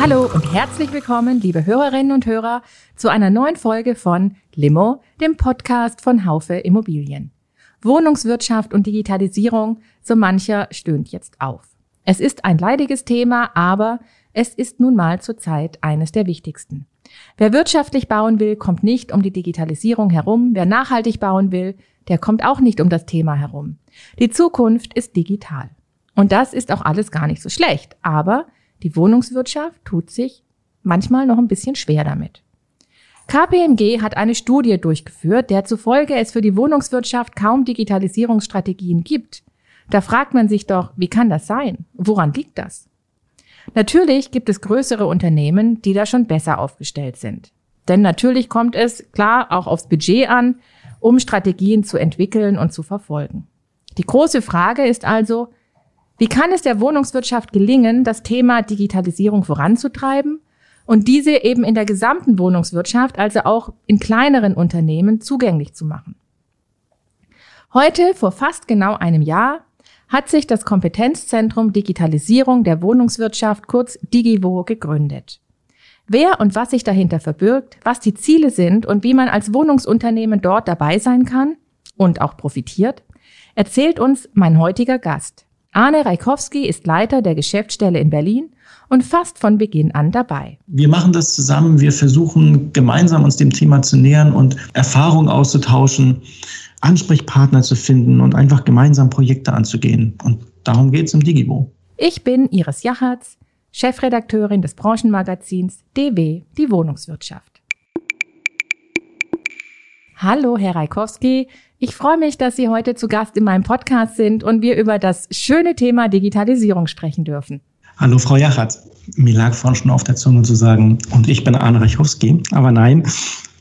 Hallo und herzlich willkommen, liebe Hörerinnen und Hörer, zu einer neuen Folge von Limo, dem Podcast von Haufe Immobilien. Wohnungswirtschaft und Digitalisierung, so mancher stöhnt jetzt auf. Es ist ein leidiges Thema, aber es ist nun mal zurzeit eines der wichtigsten. Wer wirtschaftlich bauen will, kommt nicht um die Digitalisierung herum. Wer nachhaltig bauen will, der kommt auch nicht um das Thema herum. Die Zukunft ist digital. Und das ist auch alles gar nicht so schlecht. Aber die Wohnungswirtschaft tut sich manchmal noch ein bisschen schwer damit. KPMG hat eine Studie durchgeführt, der zufolge es für die Wohnungswirtschaft kaum Digitalisierungsstrategien gibt. Da fragt man sich doch, wie kann das sein? Woran liegt das? Natürlich gibt es größere Unternehmen, die da schon besser aufgestellt sind. Denn natürlich kommt es klar auch aufs Budget an, um Strategien zu entwickeln und zu verfolgen. Die große Frage ist also, wie kann es der Wohnungswirtschaft gelingen, das Thema Digitalisierung voranzutreiben und diese eben in der gesamten Wohnungswirtschaft, also auch in kleineren Unternehmen, zugänglich zu machen? Heute, vor fast genau einem Jahr, hat sich das Kompetenzzentrum Digitalisierung der Wohnungswirtschaft, kurz Digivo, gegründet. Wer und was sich dahinter verbirgt, was die Ziele sind und wie man als Wohnungsunternehmen dort dabei sein kann und auch profitiert, erzählt uns mein heutiger Gast. Arne Reikowski ist Leiter der Geschäftsstelle in Berlin und fast von Beginn an dabei. Wir machen das zusammen. Wir versuchen gemeinsam uns dem Thema zu nähern und Erfahrungen auszutauschen, Ansprechpartner zu finden und einfach gemeinsam Projekte anzugehen. Und darum geht es im Digibo. Ich bin Iris Jachertz, Chefredakteurin des Branchenmagazins DW, die Wohnungswirtschaft. Hallo, Herr Reikowski. Ich freue mich, dass Sie heute zu Gast in meinem Podcast sind und wir über das schöne Thema Digitalisierung sprechen dürfen. Hallo, Frau Jachat. Mir lag vorhin schon auf der Zunge zu sagen, und ich bin Arne Reichowski. Aber nein,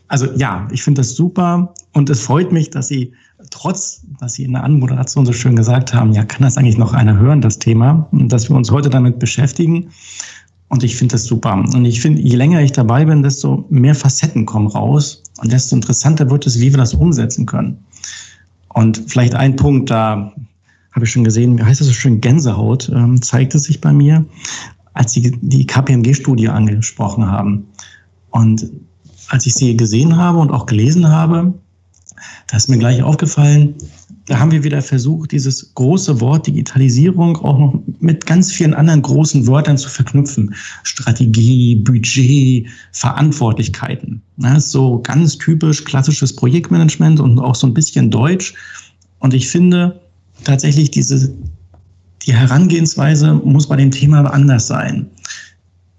also ja, ich finde das super und es freut mich, dass Sie trotz, dass Sie in der Anmoderation so schön gesagt haben, ja, kann das eigentlich noch einer hören, das Thema, und dass wir uns heute damit beschäftigen. Und ich finde das super. Und ich finde, je länger ich dabei bin, desto mehr Facetten kommen raus und desto interessanter wird es, wie wir das umsetzen können. Und vielleicht ein Punkt, da habe ich schon gesehen, wie heißt das so schön, Gänsehaut, ähm, zeigte sich bei mir, als Sie die KPMG-Studie angesprochen haben. Und als ich sie gesehen habe und auch gelesen habe, da ist mir gleich aufgefallen, da haben wir wieder versucht, dieses große Wort Digitalisierung auch noch mit ganz vielen anderen großen Wörtern zu verknüpfen. Strategie, Budget, Verantwortlichkeiten. Das ist so ganz typisch klassisches Projektmanagement und auch so ein bisschen Deutsch. Und ich finde tatsächlich diese, die Herangehensweise muss bei dem Thema anders sein.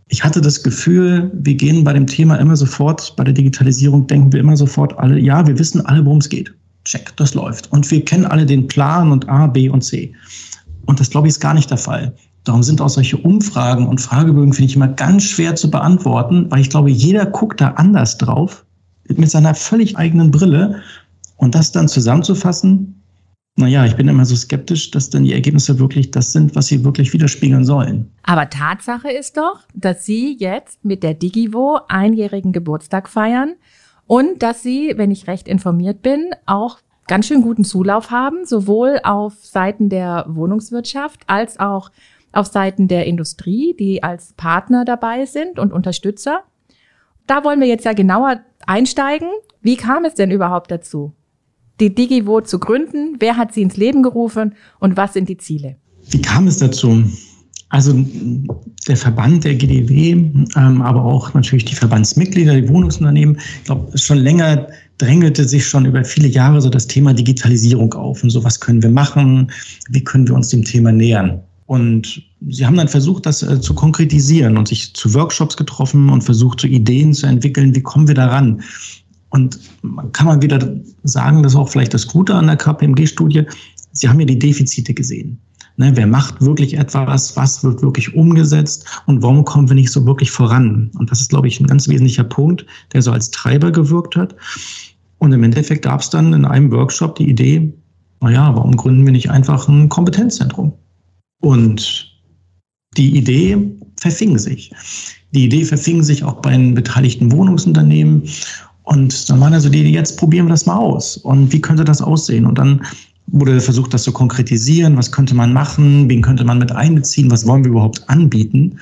Ich hatte das Gefühl, wir gehen bei dem Thema immer sofort, bei der Digitalisierung denken wir immer sofort alle, ja, wir wissen alle, worum es geht check, das läuft. Und wir kennen alle den Plan und A, B und C. Und das, glaube ich, ist gar nicht der Fall. Darum sind auch solche Umfragen und Fragebögen, finde ich, immer ganz schwer zu beantworten, weil ich glaube, jeder guckt da anders drauf, mit seiner völlig eigenen Brille. Und das dann zusammenzufassen, naja, ich bin immer so skeptisch, dass dann die Ergebnisse wirklich das sind, was sie wirklich widerspiegeln sollen. Aber Tatsache ist doch, dass Sie jetzt mit der Digivo einjährigen Geburtstag feiern und dass sie, wenn ich recht informiert bin, auch ganz schön guten Zulauf haben, sowohl auf Seiten der Wohnungswirtschaft als auch auf Seiten der Industrie, die als Partner dabei sind und Unterstützer. Da wollen wir jetzt ja genauer einsteigen. Wie kam es denn überhaupt dazu, die Digivo zu gründen? Wer hat sie ins Leben gerufen und was sind die Ziele? Wie kam es dazu? Also der Verband der GDW, ähm, aber auch natürlich die Verbandsmitglieder, die Wohnungsunternehmen, ich glaube, schon länger drängelte sich schon über viele Jahre so das Thema Digitalisierung auf und so, was können wir machen, wie können wir uns dem Thema nähern. Und sie haben dann versucht, das äh, zu konkretisieren und sich zu Workshops getroffen und versucht, so Ideen zu entwickeln, wie kommen wir daran. Und man kann man wieder sagen, das ist auch vielleicht das Gute an der KPMG-Studie, sie haben ja die Defizite gesehen. Ne, wer macht wirklich etwas? Was wird wirklich umgesetzt? Und warum kommen wir nicht so wirklich voran? Und das ist, glaube ich, ein ganz wesentlicher Punkt, der so als Treiber gewirkt hat. Und im Endeffekt gab es dann in einem Workshop die Idee, naja, warum gründen wir nicht einfach ein Kompetenzzentrum? Und die Idee verfing sich. Die Idee verfing sich auch bei den beteiligten Wohnungsunternehmen. Und dann waren also die, jetzt probieren wir das mal aus. Und wie könnte das aussehen? Und dann wurde versucht, das zu konkretisieren. Was könnte man machen? Wen könnte man mit einbeziehen? Was wollen wir überhaupt anbieten?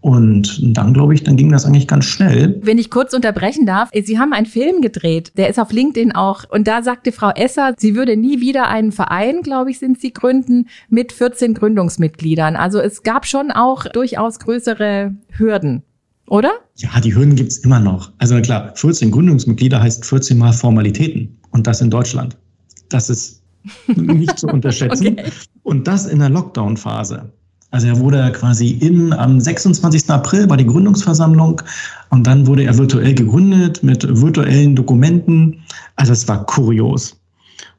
Und dann glaube ich, dann ging das eigentlich ganz schnell. Wenn ich kurz unterbrechen darf, Sie haben einen Film gedreht, der ist auf LinkedIn auch. Und da sagte Frau Esser, sie würde nie wieder einen Verein, glaube ich, sind sie gründen, mit 14 Gründungsmitgliedern. Also es gab schon auch durchaus größere Hürden. Oder? Ja, die Hürden gibt's immer noch. Also klar, 14 Gründungsmitglieder heißt 14 mal Formalitäten. Und das in Deutschland. Das ist nicht zu unterschätzen. okay. Und das in der Lockdown-Phase. Also er wurde quasi im, am 26. April war die Gründungsversammlung und dann wurde er virtuell gegründet mit virtuellen Dokumenten. Also es war kurios.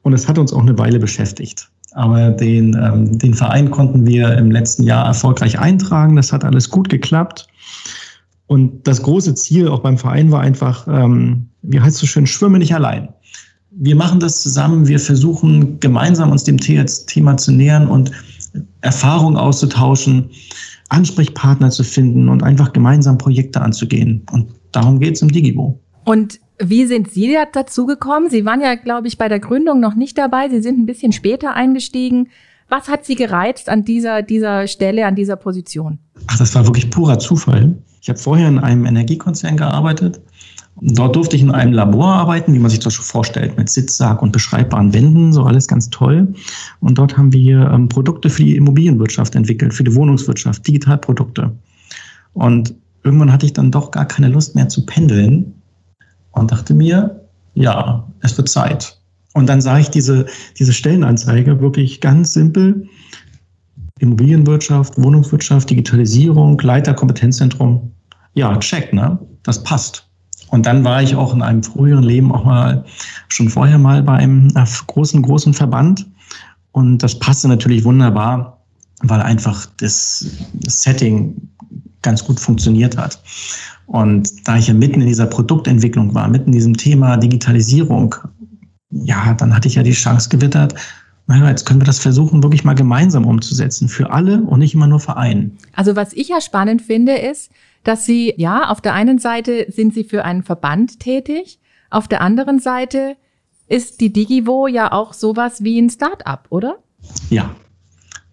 Und es hat uns auch eine Weile beschäftigt. Aber den, ähm, den Verein konnten wir im letzten Jahr erfolgreich eintragen. Das hat alles gut geklappt. Und das große Ziel auch beim Verein war einfach, ähm, wie heißt es so schön, schwimme nicht allein. Wir machen das zusammen, wir versuchen gemeinsam uns dem Thema zu nähern und Erfahrung auszutauschen, Ansprechpartner zu finden und einfach gemeinsam Projekte anzugehen. Und darum geht es im Digibo. Und wie sind Sie dazu gekommen? Sie waren ja, glaube ich, bei der Gründung noch nicht dabei. Sie sind ein bisschen später eingestiegen. Was hat Sie gereizt an dieser, dieser Stelle, an dieser Position? Ach, das war wirklich purer Zufall. Ich habe vorher in einem Energiekonzern gearbeitet Dort durfte ich in einem Labor arbeiten, wie man sich das schon vorstellt, mit Sitzsack und beschreibbaren Wänden, so alles ganz toll. Und dort haben wir ähm, Produkte für die Immobilienwirtschaft entwickelt, für die Wohnungswirtschaft, Digitalprodukte. Und irgendwann hatte ich dann doch gar keine Lust mehr zu pendeln und dachte mir, ja, es wird Zeit. Und dann sah ich diese, diese Stellenanzeige wirklich ganz simpel. Immobilienwirtschaft, Wohnungswirtschaft, Digitalisierung, Leiter Kompetenzzentrum. Ja, check, ne? Das passt. Und dann war ich auch in einem früheren Leben auch mal schon vorher mal bei einem äh, großen, großen Verband. Und das passte natürlich wunderbar, weil einfach das Setting ganz gut funktioniert hat. Und da ich ja mitten in dieser Produktentwicklung war, mitten in diesem Thema Digitalisierung, ja, dann hatte ich ja die Chance gewittert, naja, jetzt können wir das versuchen, wirklich mal gemeinsam umzusetzen, für alle und nicht immer nur für einen. Also was ich ja spannend finde, ist, dass Sie, ja, auf der einen Seite sind Sie für einen Verband tätig, auf der anderen Seite ist die Digivo ja auch sowas wie ein Start-up, oder? Ja.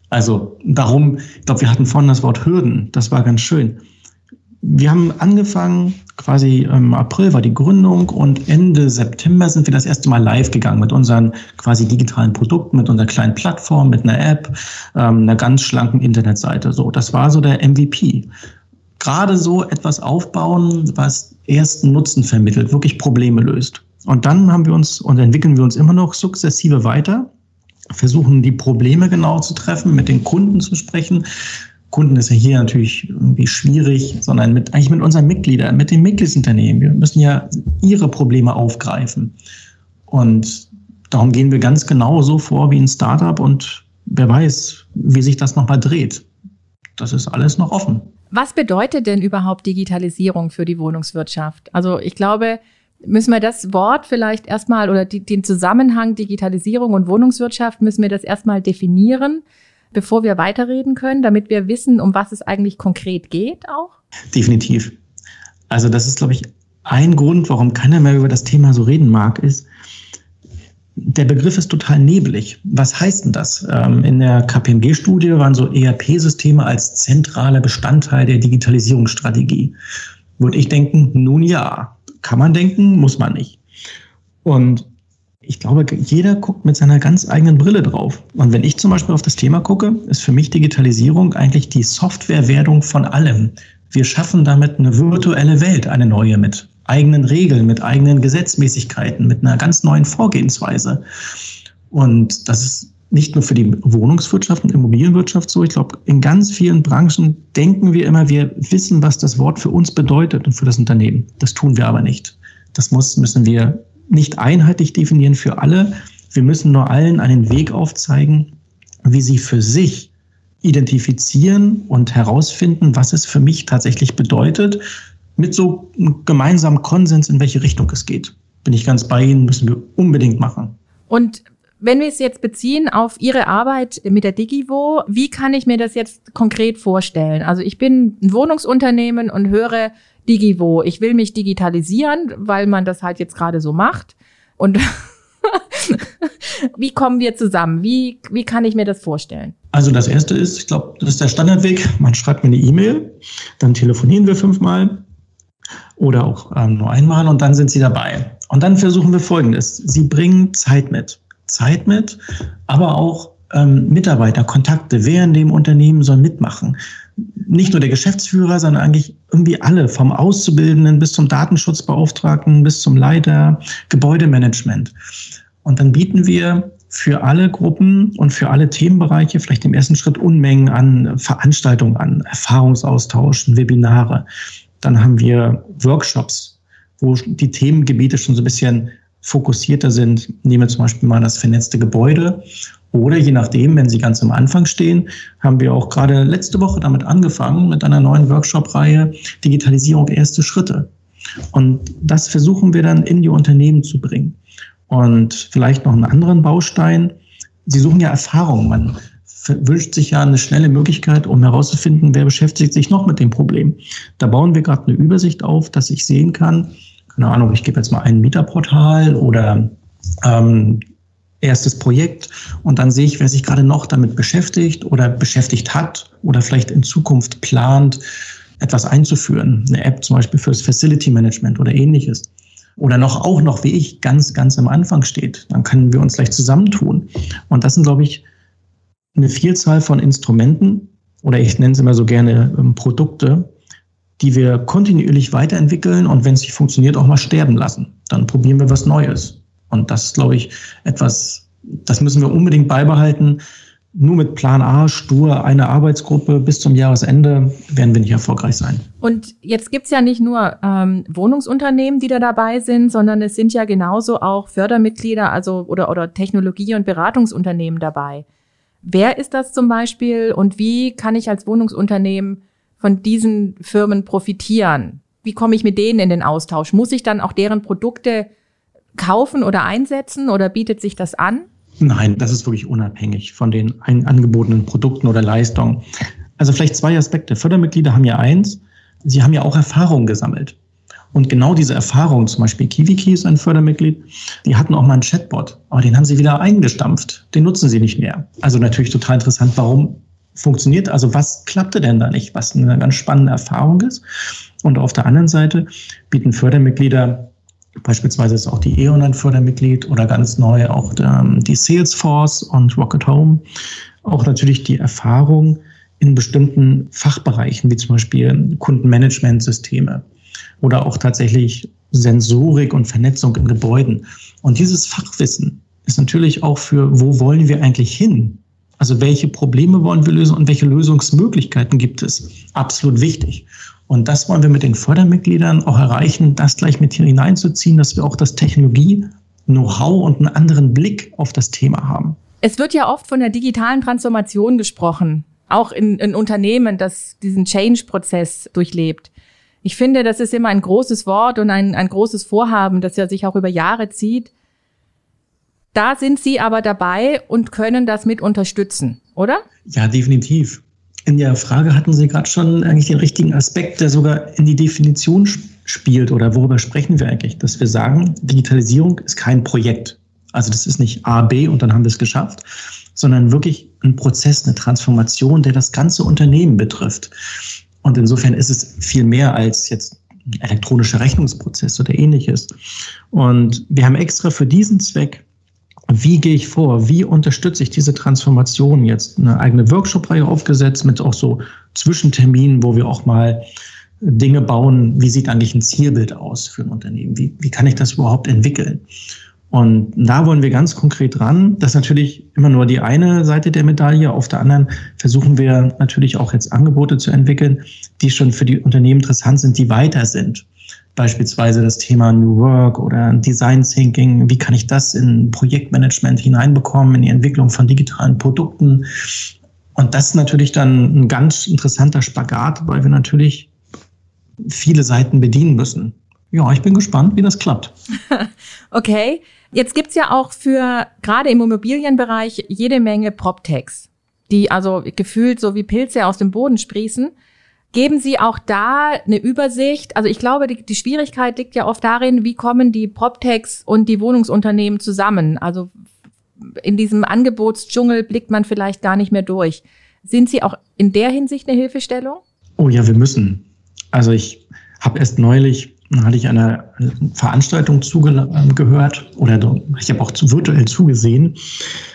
Also darum, ich glaube, wir hatten vorhin das Wort Hürden, das war ganz schön. Wir haben angefangen, quasi im April war die Gründung und Ende September sind wir das erste Mal live gegangen mit unseren quasi digitalen Produkten, mit unserer kleinen Plattform, mit einer App, ähm, einer ganz schlanken Internetseite. So, das war so der MVP gerade so etwas aufbauen, was ersten Nutzen vermittelt, wirklich Probleme löst. Und dann haben wir uns und entwickeln wir uns immer noch sukzessive weiter, versuchen die Probleme genau zu treffen, mit den Kunden zu sprechen. Kunden ist ja hier natürlich irgendwie schwierig, sondern mit, eigentlich mit unseren Mitgliedern, mit den Mitgliedsunternehmen. Wir müssen ja ihre Probleme aufgreifen. Und darum gehen wir ganz genau so vor wie ein Startup und wer weiß, wie sich das nochmal dreht. Das ist alles noch offen. Was bedeutet denn überhaupt Digitalisierung für die Wohnungswirtschaft? Also ich glaube, müssen wir das Wort vielleicht erstmal oder die, den Zusammenhang Digitalisierung und Wohnungswirtschaft müssen wir das erstmal definieren, bevor wir weiterreden können, damit wir wissen, um was es eigentlich konkret geht auch? Definitiv. Also das ist, glaube ich, ein Grund, warum keiner mehr über das Thema so reden mag, ist, der Begriff ist total nebelig. Was heißt denn das? Ähm, in der KPMG-Studie waren so ERP-Systeme als zentraler Bestandteil der Digitalisierungsstrategie. Würde ich denken, nun ja, kann man denken, muss man nicht. Und ich glaube, jeder guckt mit seiner ganz eigenen Brille drauf. Und wenn ich zum Beispiel auf das Thema gucke, ist für mich Digitalisierung eigentlich die Softwarewerdung von allem. Wir schaffen damit eine virtuelle Welt, eine neue mit eigenen Regeln, mit eigenen Gesetzmäßigkeiten, mit einer ganz neuen Vorgehensweise. Und das ist nicht nur für die Wohnungswirtschaft und Immobilienwirtschaft so. Ich glaube, in ganz vielen Branchen denken wir immer, wir wissen, was das Wort für uns bedeutet und für das Unternehmen. Das tun wir aber nicht. Das muss, müssen wir nicht einheitlich definieren für alle. Wir müssen nur allen einen Weg aufzeigen, wie sie für sich identifizieren und herausfinden, was es für mich tatsächlich bedeutet, mit so einem gemeinsamen Konsens, in welche Richtung es geht. Bin ich ganz bei Ihnen, müssen wir unbedingt machen. Und wenn wir es jetzt beziehen auf Ihre Arbeit mit der Digivo, wie kann ich mir das jetzt konkret vorstellen? Also ich bin ein Wohnungsunternehmen und höre Digivo. Ich will mich digitalisieren, weil man das halt jetzt gerade so macht. Und wie kommen wir zusammen? Wie, wie kann ich mir das vorstellen? Also das erste ist, ich glaube, das ist der Standardweg. Man schreibt mir eine E-Mail, dann telefonieren wir fünfmal oder auch ähm, nur einmal und dann sind Sie dabei. Und dann versuchen wir Folgendes. Sie bringen Zeit mit. Zeit mit, aber auch ähm, Mitarbeiter, Kontakte. Wer in dem Unternehmen soll mitmachen? Nicht nur der Geschäftsführer, sondern eigentlich irgendwie alle, vom Auszubildenden bis zum Datenschutzbeauftragten, bis zum Leiter, Gebäudemanagement. Und dann bieten wir für alle Gruppen und für alle Themenbereiche vielleicht im ersten Schritt Unmengen an Veranstaltungen an, Erfahrungsaustauschen, Webinare. Dann haben wir Workshops, wo die Themengebiete schon so ein bisschen fokussierter sind. Nehmen wir zum Beispiel mal das vernetzte Gebäude. Oder je nachdem, wenn Sie ganz am Anfang stehen, haben wir auch gerade letzte Woche damit angefangen mit einer neuen Workshop-Reihe Digitalisierung erste Schritte. Und das versuchen wir dann in die Unternehmen zu bringen. Und vielleicht noch einen anderen Baustein. Sie suchen ja Erfahrung. Man wünscht sich ja eine schnelle Möglichkeit, um herauszufinden, wer beschäftigt sich noch mit dem Problem. Da bauen wir gerade eine Übersicht auf, dass ich sehen kann, keine Ahnung, ich gebe jetzt mal ein Mieterportal oder ähm, erstes Projekt und dann sehe ich, wer sich gerade noch damit beschäftigt oder beschäftigt hat oder vielleicht in Zukunft plant, etwas einzuführen. Eine App zum Beispiel fürs Facility Management oder ähnliches. Oder noch auch noch, wie ich, ganz, ganz am Anfang steht. Dann können wir uns gleich zusammentun. Und das sind, glaube ich, eine Vielzahl von Instrumenten oder ich nenne es immer so gerne ähm, Produkte, die wir kontinuierlich weiterentwickeln und wenn es nicht funktioniert, auch mal sterben lassen. Dann probieren wir was Neues. Und das ist, glaube ich, etwas, das müssen wir unbedingt beibehalten. Nur mit Plan A, stur, eine Arbeitsgruppe bis zum Jahresende werden wir nicht erfolgreich sein. Und jetzt gibt's ja nicht nur ähm, Wohnungsunternehmen, die da dabei sind, sondern es sind ja genauso auch Fördermitglieder, also oder, oder Technologie- und Beratungsunternehmen dabei. Wer ist das zum Beispiel und wie kann ich als Wohnungsunternehmen von diesen Firmen profitieren? Wie komme ich mit denen in den Austausch? Muss ich dann auch deren Produkte kaufen oder einsetzen oder bietet sich das an? Nein, das ist wirklich unabhängig von den angebotenen Produkten oder Leistungen. Also vielleicht zwei Aspekte. Fördermitglieder haben ja eins, sie haben ja auch Erfahrungen gesammelt. Und genau diese Erfahrung, zum Beispiel KiwiKey ist ein Fördermitglied, die hatten auch mal einen Chatbot, aber den haben sie wieder eingestampft. Den nutzen sie nicht mehr. Also natürlich total interessant, warum funktioniert. Also was klappte denn da nicht, was eine ganz spannende Erfahrung ist. Und auf der anderen Seite bieten Fördermitglieder, beispielsweise ist auch die E.ON ein Fördermitglied oder ganz neu auch die Salesforce und Rocket Home, auch natürlich die Erfahrung in bestimmten Fachbereichen, wie zum Beispiel Kundenmanagementsysteme oder auch tatsächlich Sensorik und Vernetzung in Gebäuden. Und dieses Fachwissen ist natürlich auch für, wo wollen wir eigentlich hin? Also welche Probleme wollen wir lösen und welche Lösungsmöglichkeiten gibt es? Absolut wichtig. Und das wollen wir mit den Fördermitgliedern auch erreichen, das gleich mit hier hineinzuziehen, dass wir auch das Technologie-Know-how und einen anderen Blick auf das Thema haben. Es wird ja oft von der digitalen Transformation gesprochen, auch in, in Unternehmen, das diesen Change-Prozess durchlebt. Ich finde, das ist immer ein großes Wort und ein, ein großes Vorhaben, das ja sich auch über Jahre zieht. Da sind Sie aber dabei und können das mit unterstützen, oder? Ja, definitiv. In der Frage hatten Sie gerade schon eigentlich den richtigen Aspekt, der sogar in die Definition spielt oder worüber sprechen wir eigentlich? Dass wir sagen, Digitalisierung ist kein Projekt. Also das ist nicht A, B und dann haben wir es geschafft, sondern wirklich ein Prozess, eine Transformation, der das ganze Unternehmen betrifft. Und insofern ist es viel mehr als jetzt elektronischer Rechnungsprozess oder ähnliches. Und wir haben extra für diesen Zweck wie gehe ich vor? Wie unterstütze ich diese Transformation jetzt? Eine eigene Workshop-Reihe aufgesetzt mit auch so Zwischenterminen, wo wir auch mal Dinge bauen. Wie sieht eigentlich ein Zielbild aus für ein Unternehmen? Wie, wie kann ich das überhaupt entwickeln? Und da wollen wir ganz konkret ran. Das ist natürlich immer nur die eine Seite der Medaille. Auf der anderen versuchen wir natürlich auch jetzt Angebote zu entwickeln, die schon für die Unternehmen interessant sind, die weiter sind. beispielsweise das Thema New Work oder Design Thinking. Wie kann ich das in Projektmanagement hineinbekommen, in die Entwicklung von digitalen Produkten? Und das ist natürlich dann ein ganz interessanter Spagat, weil wir natürlich viele Seiten bedienen müssen. Ja, ich bin gespannt, wie das klappt. okay. Jetzt gibt's ja auch für gerade im Immobilienbereich jede Menge PropTechs, die also gefühlt so wie Pilze aus dem Boden sprießen. Geben Sie auch da eine Übersicht? Also ich glaube, die, die Schwierigkeit liegt ja oft darin, wie kommen die PropTechs und die Wohnungsunternehmen zusammen? Also in diesem Angebotsdschungel blickt man vielleicht gar nicht mehr durch. Sind Sie auch in der Hinsicht eine Hilfestellung? Oh ja, wir müssen. Also ich habe erst neulich hatte ich eine Veranstaltung zugehört oder ich habe auch virtuell zugesehen.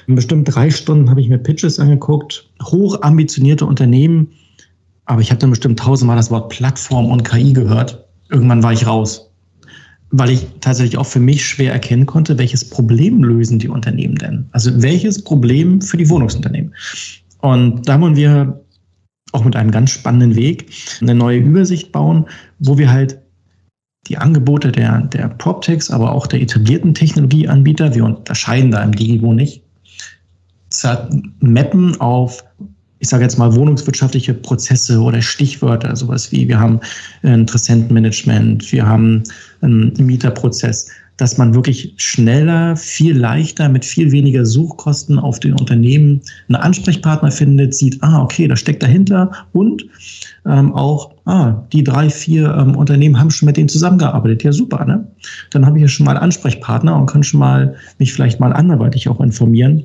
Bestimmt drei Stunden habe ich mir Pitches angeguckt, hoch ambitionierte Unternehmen, aber ich habe dann bestimmt tausendmal das Wort Plattform und KI gehört. Irgendwann war ich raus, weil ich tatsächlich auch für mich schwer erkennen konnte, welches Problem lösen die Unternehmen denn? Also welches Problem für die Wohnungsunternehmen? Und da wollen wir auch mit einem ganz spannenden Weg eine neue Übersicht bauen, wo wir halt die Angebote der, der PropTechs, aber auch der etablierten Technologieanbieter, wir unterscheiden da im Digivo nicht, mappen auf ich sage jetzt mal, wohnungswirtschaftliche Prozesse oder Stichwörter, sowas wie wir haben Interessentenmanagement, wir haben einen Mieterprozess, dass man wirklich schneller, viel leichter, mit viel weniger Suchkosten auf den Unternehmen einen Ansprechpartner findet, sieht, ah, okay, das steckt dahinter und ähm, auch, ah, die drei, vier ähm, Unternehmen haben schon mit denen zusammengearbeitet. Ja, super, ne? Dann habe ich ja schon mal Ansprechpartner und kann schon mal mich vielleicht mal anderweitig auch informieren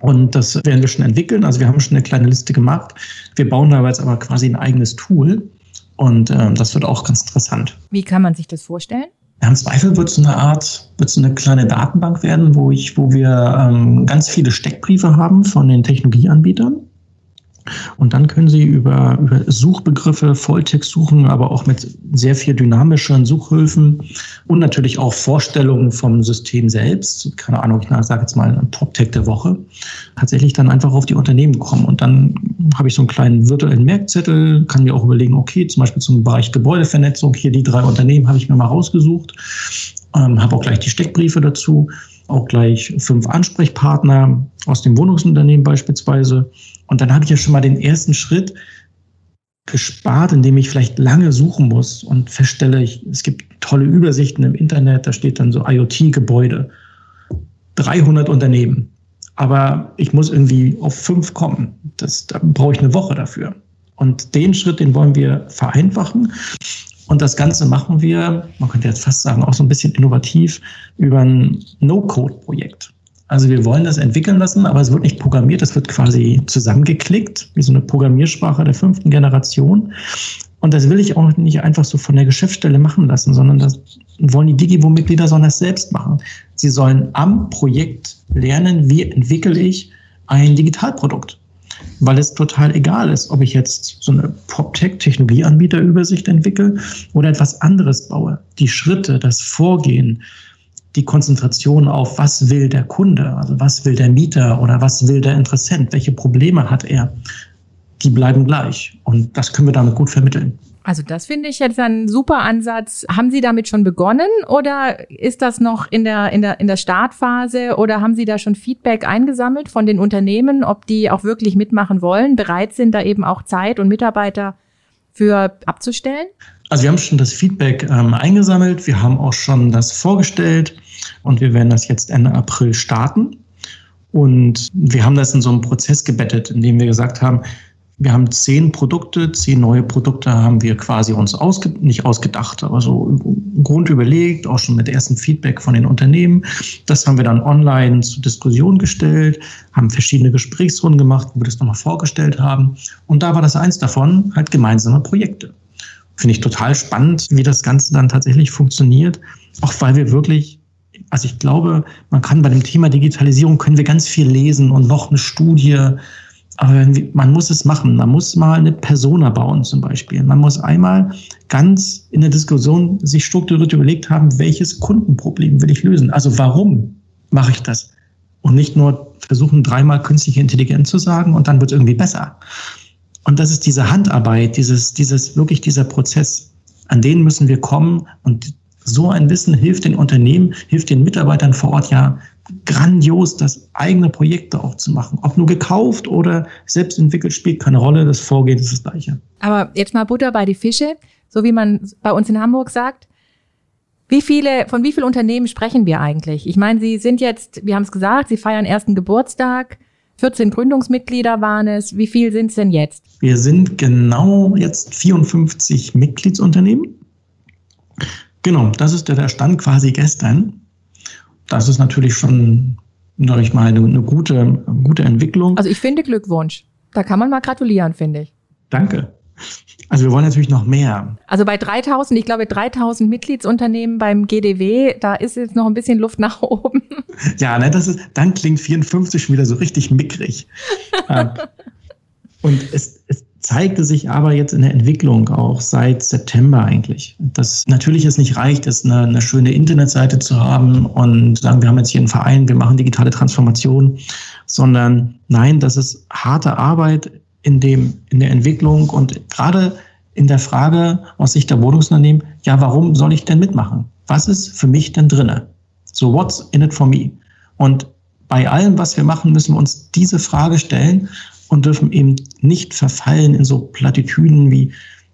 und das werden wir schon entwickeln. Also wir haben schon eine kleine Liste gemacht. Wir bauen da jetzt aber quasi ein eigenes Tool. Und äh, das wird auch ganz interessant. Wie kann man sich das vorstellen? Ja, Im Zweifel wird es eine Art, wird es eine kleine Datenbank werden, wo ich, wo wir ähm, ganz viele Steckbriefe haben von den Technologieanbietern. Und dann können Sie über, über Suchbegriffe, Volltext suchen, aber auch mit sehr viel dynamischen Suchhilfen und natürlich auch Vorstellungen vom System selbst. Keine Ahnung, ich sage jetzt mal ein Top-Tech der Woche. Tatsächlich dann einfach auf die Unternehmen kommen. Und dann habe ich so einen kleinen virtuellen Merkzettel, kann mir auch überlegen, okay, zum Beispiel zum Bereich Gebäudevernetzung, hier die drei Unternehmen habe ich mir mal rausgesucht, ähm, habe auch gleich die Steckbriefe dazu, auch gleich fünf Ansprechpartner aus dem Wohnungsunternehmen beispielsweise und dann habe ich ja schon mal den ersten Schritt gespart, indem ich vielleicht lange suchen muss und feststelle, ich, es gibt tolle Übersichten im Internet, da steht dann so IoT-Gebäude, 300 Unternehmen. Aber ich muss irgendwie auf fünf kommen. Das, da brauche ich eine Woche dafür. Und den Schritt, den wollen wir vereinfachen. Und das Ganze machen wir, man könnte jetzt fast sagen, auch so ein bisschen innovativ über ein No-Code-Projekt. Also wir wollen das entwickeln lassen, aber es wird nicht programmiert, es wird quasi zusammengeklickt, wie so eine Programmiersprache der fünften Generation. Und das will ich auch nicht einfach so von der Geschäftsstelle machen lassen, sondern das wollen die Digivo-Mitglieder sollen das selbst machen. Sie sollen am Projekt lernen, wie entwickle ich ein Digitalprodukt. Weil es total egal ist, ob ich jetzt so eine PropTech-Technologieanbieterübersicht entwickle oder etwas anderes baue. Die Schritte, das Vorgehen, die Konzentration auf, was will der Kunde, also was will der Mieter oder was will der Interessent, welche Probleme hat er, die bleiben gleich. Und das können wir damit gut vermitteln. Also das finde ich jetzt ein super Ansatz. Haben Sie damit schon begonnen oder ist das noch in der, in der, in der Startphase oder haben Sie da schon Feedback eingesammelt von den Unternehmen, ob die auch wirklich mitmachen wollen, bereit sind, da eben auch Zeit und Mitarbeiter für abzustellen? Also wir haben schon das Feedback ähm, eingesammelt, wir haben auch schon das vorgestellt. Und wir werden das jetzt Ende April starten. Und wir haben das in so einem Prozess gebettet, indem wir gesagt haben, wir haben zehn Produkte, zehn neue Produkte haben wir quasi uns ausge nicht ausgedacht, aber so Grund überlegt, auch schon mit ersten Feedback von den Unternehmen. Das haben wir dann online zur Diskussion gestellt, haben verschiedene Gesprächsrunden gemacht, wo wir das nochmal vorgestellt haben. Und da war das eins davon, halt gemeinsame Projekte. Finde ich total spannend, wie das Ganze dann tatsächlich funktioniert, auch weil wir wirklich also ich glaube, man kann bei dem Thema Digitalisierung können wir ganz viel lesen und noch eine Studie. Aber man muss es machen. Man muss mal eine Persona bauen zum Beispiel. Man muss einmal ganz in der Diskussion sich strukturiert überlegt haben, welches Kundenproblem will ich lösen? Also warum mache ich das? Und nicht nur versuchen, dreimal künstliche Intelligenz zu sagen und dann wird es irgendwie besser. Und das ist diese Handarbeit, dieses, dieses, wirklich dieser Prozess. An denen müssen wir kommen und so ein Wissen hilft den Unternehmen, hilft den Mitarbeitern vor Ort ja grandios, das eigene Projekte auch zu machen. Ob nur gekauft oder selbst entwickelt, spielt keine Rolle. Das Vorgehen ist das gleiche. Aber jetzt mal Butter bei die Fische, so wie man bei uns in Hamburg sagt. Wie viele, von wie vielen Unternehmen sprechen wir eigentlich? Ich meine, Sie sind jetzt, wir haben es gesagt, Sie feiern ersten Geburtstag. 14 Gründungsmitglieder waren es. Wie viel sind es denn jetzt? Wir sind genau jetzt 54 Mitgliedsunternehmen. Genau, das ist der Stand quasi gestern. Das ist natürlich schon, sag ich mal, eine, eine gute, gute Entwicklung. Also ich finde Glückwunsch. Da kann man mal gratulieren, finde ich. Danke. Also wir wollen natürlich noch mehr. Also bei 3000, ich glaube 3000 Mitgliedsunternehmen beim GDW, da ist jetzt noch ein bisschen Luft nach oben. Ja, ne, das ist, dann klingt 54 schon wieder so richtig mickrig. Äh, und es, es zeigte sich aber jetzt in der Entwicklung auch seit September eigentlich, dass natürlich es nicht reicht, es eine, eine schöne Internetseite zu haben und sagen, wir haben jetzt hier einen Verein, wir machen digitale Transformation, sondern nein, das ist harte Arbeit in dem, in der Entwicklung und gerade in der Frage aus Sicht der Wohnungsunternehmen, ja, warum soll ich denn mitmachen? Was ist für mich denn drinne? So, what's in it for me? Und bei allem, was wir machen, müssen wir uns diese Frage stellen und dürfen eben nicht verfallen in so Plattitüden wie,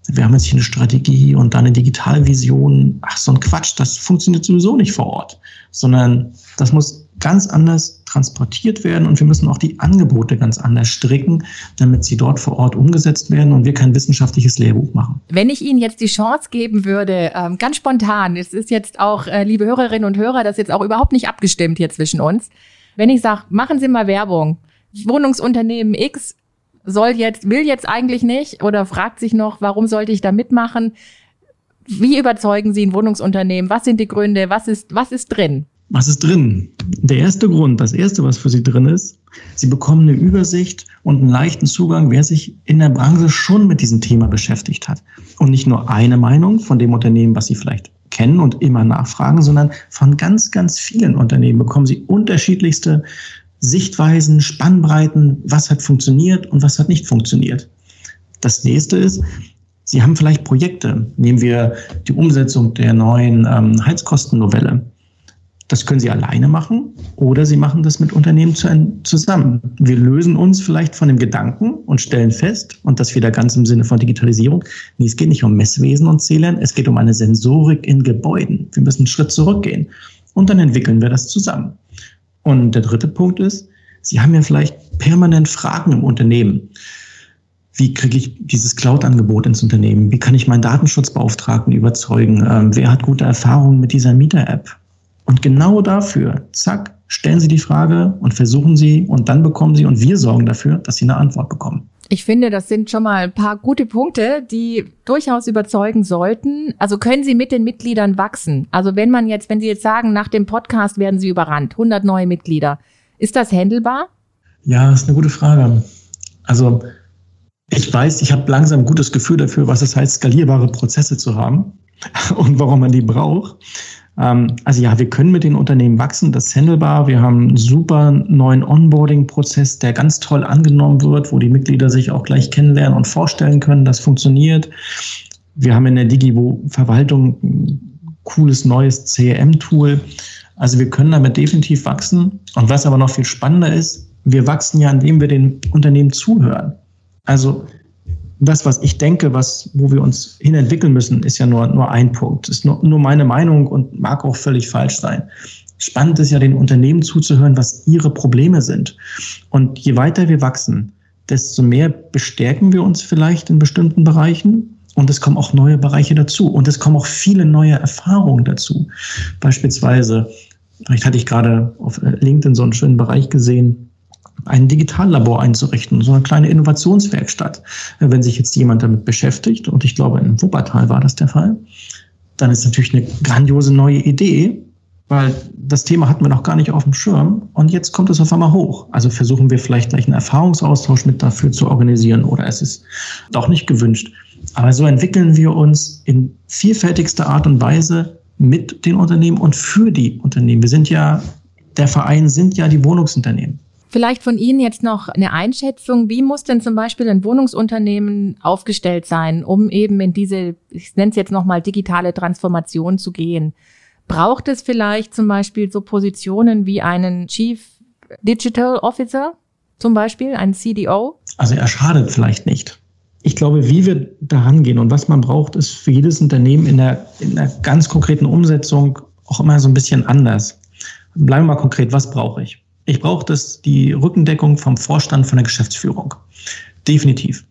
wir haben jetzt hier eine Strategie und dann eine Digitalvision. Ach, so ein Quatsch, das funktioniert sowieso nicht vor Ort, sondern das muss ganz anders transportiert werden und wir müssen auch die Angebote ganz anders stricken, damit sie dort vor Ort umgesetzt werden und wir kein wissenschaftliches Lehrbuch machen. Wenn ich Ihnen jetzt die Chance geben würde, ähm, ganz spontan, es ist jetzt auch, äh, liebe Hörerinnen und Hörer, das ist jetzt auch überhaupt nicht abgestimmt hier zwischen uns, wenn ich sage, machen Sie mal Werbung, Wohnungsunternehmen X soll jetzt, will jetzt eigentlich nicht oder fragt sich noch, warum sollte ich da mitmachen? Wie überzeugen Sie ein Wohnungsunternehmen? Was sind die Gründe? Was ist, was ist drin? Was ist drin? Der erste Grund, das erste, was für Sie drin ist, Sie bekommen eine Übersicht und einen leichten Zugang, wer sich in der Branche schon mit diesem Thema beschäftigt hat. Und nicht nur eine Meinung von dem Unternehmen, was Sie vielleicht kennen und immer nachfragen, sondern von ganz, ganz vielen Unternehmen bekommen Sie unterschiedlichste Sichtweisen, Spannbreiten, was hat funktioniert und was hat nicht funktioniert. Das nächste ist, Sie haben vielleicht Projekte. Nehmen wir die Umsetzung der neuen ähm, Heizkostennovelle. Das können Sie alleine machen oder Sie machen das mit Unternehmen zusammen. Wir lösen uns vielleicht von dem Gedanken und stellen fest, und das wieder ganz im Sinne von Digitalisierung, nee, es geht nicht um Messwesen und Zählern, es geht um eine Sensorik in Gebäuden. Wir müssen einen Schritt zurückgehen und dann entwickeln wir das zusammen. Und der dritte Punkt ist, Sie haben ja vielleicht permanent Fragen im Unternehmen. Wie kriege ich dieses Cloud-Angebot ins Unternehmen? Wie kann ich meinen Datenschutzbeauftragten überzeugen? Ähm, wer hat gute Erfahrungen mit dieser Mieter-App? Und genau dafür, zack, stellen Sie die Frage und versuchen Sie und dann bekommen Sie und wir sorgen dafür, dass Sie eine Antwort bekommen. Ich finde, das sind schon mal ein paar gute Punkte, die durchaus überzeugen sollten. Also können Sie mit den Mitgliedern wachsen? Also wenn man jetzt, wenn Sie jetzt sagen, nach dem Podcast werden Sie überrannt, 100 neue Mitglieder, ist das handelbar? Ja, ist eine gute Frage. Also ich weiß, ich habe langsam ein gutes Gefühl dafür, was es heißt, skalierbare Prozesse zu haben und warum man die braucht. Ähm, also ja, wir können mit den Unternehmen wachsen, das ist handelbar. Wir haben einen super neuen Onboarding-Prozess, der ganz toll angenommen wird, wo die Mitglieder sich auch gleich kennenlernen und vorstellen können, das funktioniert. Wir haben in der Digivo-Verwaltung ein cooles neues CRM-Tool. Also wir können damit definitiv wachsen. Und was aber noch viel spannender ist, wir wachsen ja, indem wir den Unternehmen zuhören. Also das, was ich denke, was, wo wir uns hin entwickeln müssen, ist ja nur, nur ein Punkt. Ist nur, nur meine Meinung und mag auch völlig falsch sein. Spannend ist ja, den Unternehmen zuzuhören, was ihre Probleme sind. Und je weiter wir wachsen, desto mehr bestärken wir uns vielleicht in bestimmten Bereichen. Und es kommen auch neue Bereiche dazu. Und es kommen auch viele neue Erfahrungen dazu. Beispielsweise, vielleicht hatte ich gerade auf LinkedIn so einen schönen Bereich gesehen, ein Digitallabor einzurichten, so eine kleine Innovationswerkstatt. Wenn sich jetzt jemand damit beschäftigt, und ich glaube, in Wuppertal war das der Fall, dann ist natürlich eine grandiose neue Idee, weil das Thema hatten wir noch gar nicht auf dem Schirm und jetzt kommt es auf einmal hoch. Also versuchen wir vielleicht gleich einen Erfahrungsaustausch mit dafür zu organisieren oder es ist doch nicht gewünscht. Aber so entwickeln wir uns in vielfältigster Art und Weise mit den Unternehmen und für die Unternehmen. Wir sind ja, der Verein sind ja die Wohnungsunternehmen. Vielleicht von Ihnen jetzt noch eine Einschätzung. Wie muss denn zum Beispiel ein Wohnungsunternehmen aufgestellt sein, um eben in diese, ich nenne es jetzt nochmal, digitale Transformation zu gehen? Braucht es vielleicht zum Beispiel so Positionen wie einen Chief Digital Officer, zum Beispiel, einen CDO? Also er schadet vielleicht nicht. Ich glaube, wie wir da rangehen und was man braucht, ist für jedes Unternehmen in der, in der ganz konkreten Umsetzung auch immer so ein bisschen anders. Bleiben wir mal konkret, was brauche ich? Ich brauche das, die Rückendeckung vom Vorstand von der Geschäftsführung. Definitiv.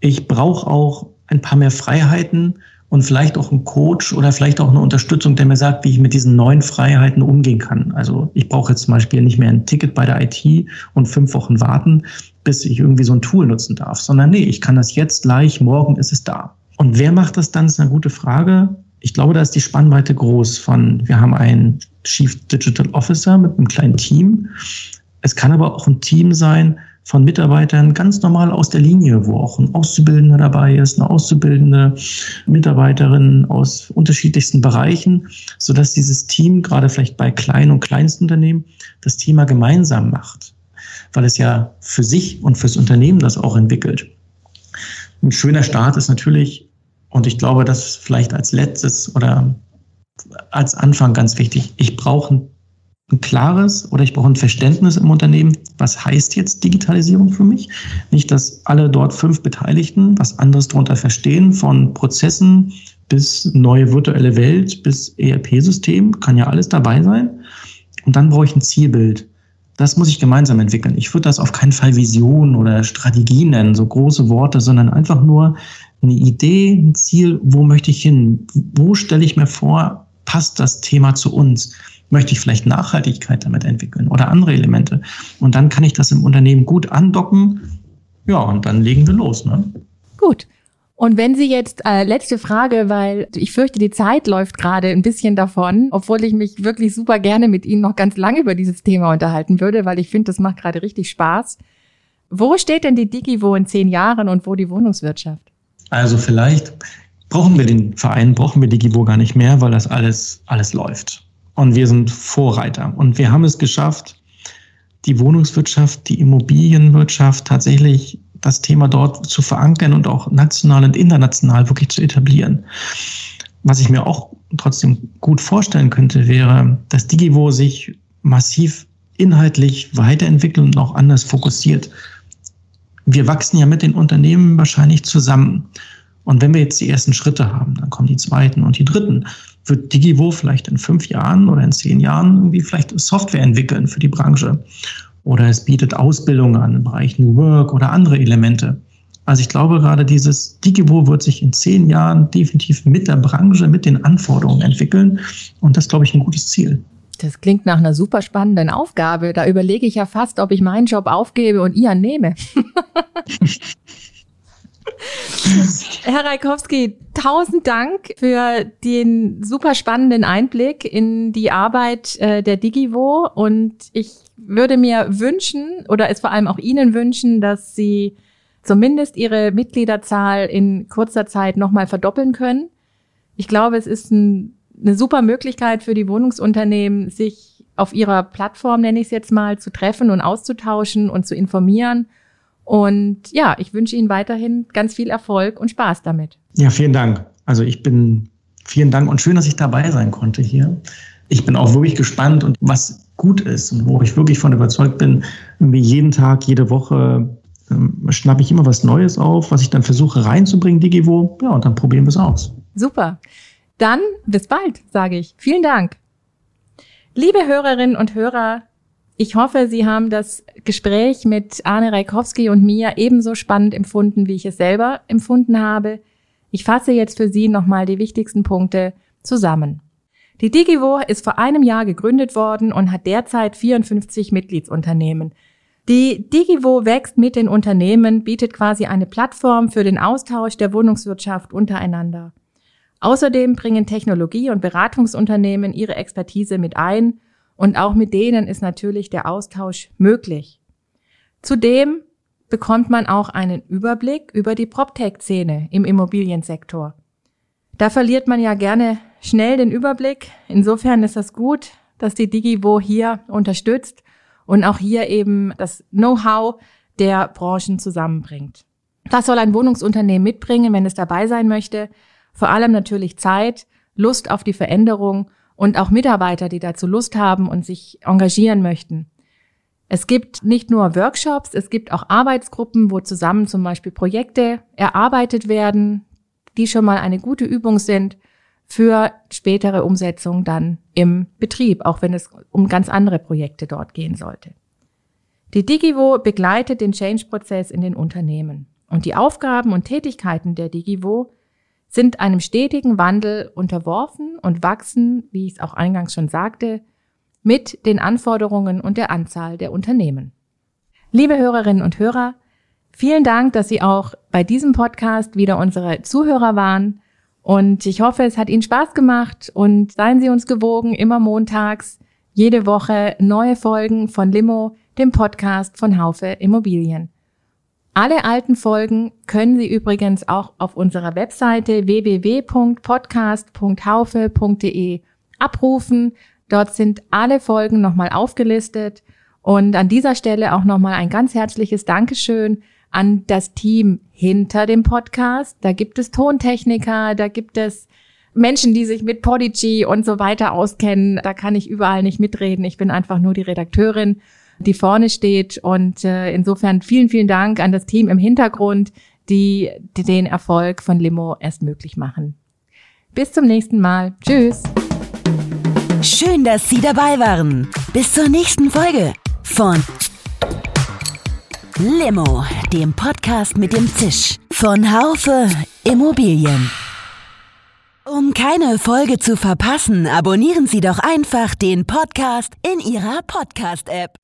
Ich brauche auch ein paar mehr Freiheiten und vielleicht auch einen Coach oder vielleicht auch eine Unterstützung, der mir sagt, wie ich mit diesen neuen Freiheiten umgehen kann. Also ich brauche jetzt zum Beispiel nicht mehr ein Ticket bei der IT und fünf Wochen warten, bis ich irgendwie so ein Tool nutzen darf, sondern nee, ich kann das jetzt gleich, morgen ist es da. Und wer macht das dann, ist eine gute Frage. Ich glaube, da ist die Spannweite groß von, wir haben einen Chief Digital Officer mit einem kleinen Team. Es kann aber auch ein Team sein von Mitarbeitern ganz normal aus der Linie, wo auch ein Auszubildender dabei ist, eine auszubildende Mitarbeiterin aus unterschiedlichsten Bereichen, sodass dieses Team gerade vielleicht bei kleinen und kleinsten Unternehmen das Thema gemeinsam macht, weil es ja für sich und fürs Unternehmen das auch entwickelt. Ein schöner Start ist natürlich, und ich glaube, das vielleicht als letztes oder als Anfang ganz wichtig. Ich brauche ein, klares oder ich brauche ein Verständnis im Unternehmen, was heißt jetzt Digitalisierung für mich? Nicht, dass alle dort fünf Beteiligten was anderes darunter verstehen, von Prozessen bis neue virtuelle Welt bis ERP-System, kann ja alles dabei sein. Und dann brauche ich ein Zielbild. Das muss ich gemeinsam entwickeln. Ich würde das auf keinen Fall Vision oder Strategie nennen, so große Worte, sondern einfach nur eine Idee, ein Ziel, wo möchte ich hin? Wo stelle ich mir vor, passt das Thema zu uns? Möchte ich vielleicht Nachhaltigkeit damit entwickeln oder andere Elemente? Und dann kann ich das im Unternehmen gut andocken. Ja, und dann legen wir los. Ne? Gut. Und wenn Sie jetzt, äh, letzte Frage, weil ich fürchte, die Zeit läuft gerade ein bisschen davon, obwohl ich mich wirklich super gerne mit Ihnen noch ganz lange über dieses Thema unterhalten würde, weil ich finde, das macht gerade richtig Spaß. Wo steht denn die Digivo in zehn Jahren und wo die Wohnungswirtschaft? Also vielleicht brauchen wir den Verein, brauchen wir die gar nicht mehr, weil das alles, alles läuft. Und wir sind Vorreiter. Und wir haben es geschafft, die Wohnungswirtschaft, die Immobilienwirtschaft tatsächlich das Thema dort zu verankern und auch national und international wirklich zu etablieren. Was ich mir auch trotzdem gut vorstellen könnte, wäre, dass Digivo sich massiv inhaltlich weiterentwickelt und auch anders fokussiert. Wir wachsen ja mit den Unternehmen wahrscheinlich zusammen. Und wenn wir jetzt die ersten Schritte haben, dann kommen die zweiten und die dritten. Wird Digivo vielleicht in fünf Jahren oder in zehn Jahren irgendwie vielleicht Software entwickeln für die Branche? Oder es bietet Ausbildung an im Bereich New Work oder andere Elemente. Also ich glaube gerade dieses Digivo wird sich in zehn Jahren definitiv mit der Branche, mit den Anforderungen entwickeln. Und das glaube ich ein gutes Ziel. Das klingt nach einer super spannenden Aufgabe. Da überlege ich ja fast, ob ich meinen Job aufgebe und Ihren nehme. Herr Reikowski, tausend Dank für den super spannenden Einblick in die Arbeit äh, der Digivo und ich würde mir wünschen oder es vor allem auch Ihnen wünschen, dass Sie zumindest Ihre Mitgliederzahl in kurzer Zeit nochmal verdoppeln können. Ich glaube, es ist ein, eine super Möglichkeit für die Wohnungsunternehmen, sich auf ihrer Plattform, nenne ich es jetzt mal, zu treffen und auszutauschen und zu informieren und ja, ich wünsche Ihnen weiterhin ganz viel Erfolg und Spaß damit. Ja, vielen Dank. Also ich bin, vielen Dank und schön, dass ich dabei sein konnte hier. Ich bin auch wirklich gespannt und was gut ist und wo ich wirklich von überzeugt bin, irgendwie jeden Tag, jede Woche ähm, schnappe ich immer was Neues auf, was ich dann versuche reinzubringen, Digivo. Ja, und dann probieren wir es aus. Super. Dann bis bald, sage ich. Vielen Dank. Liebe Hörerinnen und Hörer, ich hoffe, Sie haben das Gespräch mit Arne Reikowski und mir ebenso spannend empfunden, wie ich es selber empfunden habe. Ich fasse jetzt für Sie nochmal die wichtigsten Punkte zusammen. Die Digivo ist vor einem Jahr gegründet worden und hat derzeit 54 Mitgliedsunternehmen. Die Digivo wächst mit den Unternehmen, bietet quasi eine Plattform für den Austausch der Wohnungswirtschaft untereinander. Außerdem bringen Technologie- und Beratungsunternehmen ihre Expertise mit ein und auch mit denen ist natürlich der Austausch möglich. Zudem bekommt man auch einen Überblick über die PropTech-Szene im Immobiliensektor. Da verliert man ja gerne schnell den Überblick. Insofern ist das gut, dass die Digivo hier unterstützt und auch hier eben das Know-how der Branchen zusammenbringt. Das soll ein Wohnungsunternehmen mitbringen, wenn es dabei sein möchte. Vor allem natürlich Zeit, Lust auf die Veränderung und auch Mitarbeiter, die dazu Lust haben und sich engagieren möchten. Es gibt nicht nur Workshops, es gibt auch Arbeitsgruppen, wo zusammen zum Beispiel Projekte erarbeitet werden, die schon mal eine gute Übung sind für spätere Umsetzung dann im Betrieb, auch wenn es um ganz andere Projekte dort gehen sollte. Die Digivo begleitet den Change-Prozess in den Unternehmen. Und die Aufgaben und Tätigkeiten der Digivo sind einem stetigen Wandel unterworfen und wachsen, wie ich es auch eingangs schon sagte, mit den Anforderungen und der Anzahl der Unternehmen. Liebe Hörerinnen und Hörer, vielen Dank, dass Sie auch bei diesem Podcast wieder unsere Zuhörer waren. Und ich hoffe, es hat Ihnen Spaß gemacht und seien Sie uns gewogen, immer montags, jede Woche neue Folgen von Limo, dem Podcast von Haufe Immobilien. Alle alten Folgen können Sie übrigens auch auf unserer Webseite www.podcast.haufe.de abrufen. Dort sind alle Folgen nochmal aufgelistet. Und an dieser Stelle auch nochmal ein ganz herzliches Dankeschön an das Team hinter dem Podcast. Da gibt es Tontechniker, da gibt es Menschen, die sich mit Podigy und so weiter auskennen. Da kann ich überall nicht mitreden. Ich bin einfach nur die Redakteurin die vorne steht. Und äh, insofern vielen, vielen Dank an das Team im Hintergrund, die, die den Erfolg von Limo erst möglich machen. Bis zum nächsten Mal. Tschüss. Schön, dass Sie dabei waren. Bis zur nächsten Folge von Limo, dem Podcast mit dem Zisch von Haufe Immobilien. Um keine Folge zu verpassen, abonnieren Sie doch einfach den Podcast in Ihrer Podcast-App.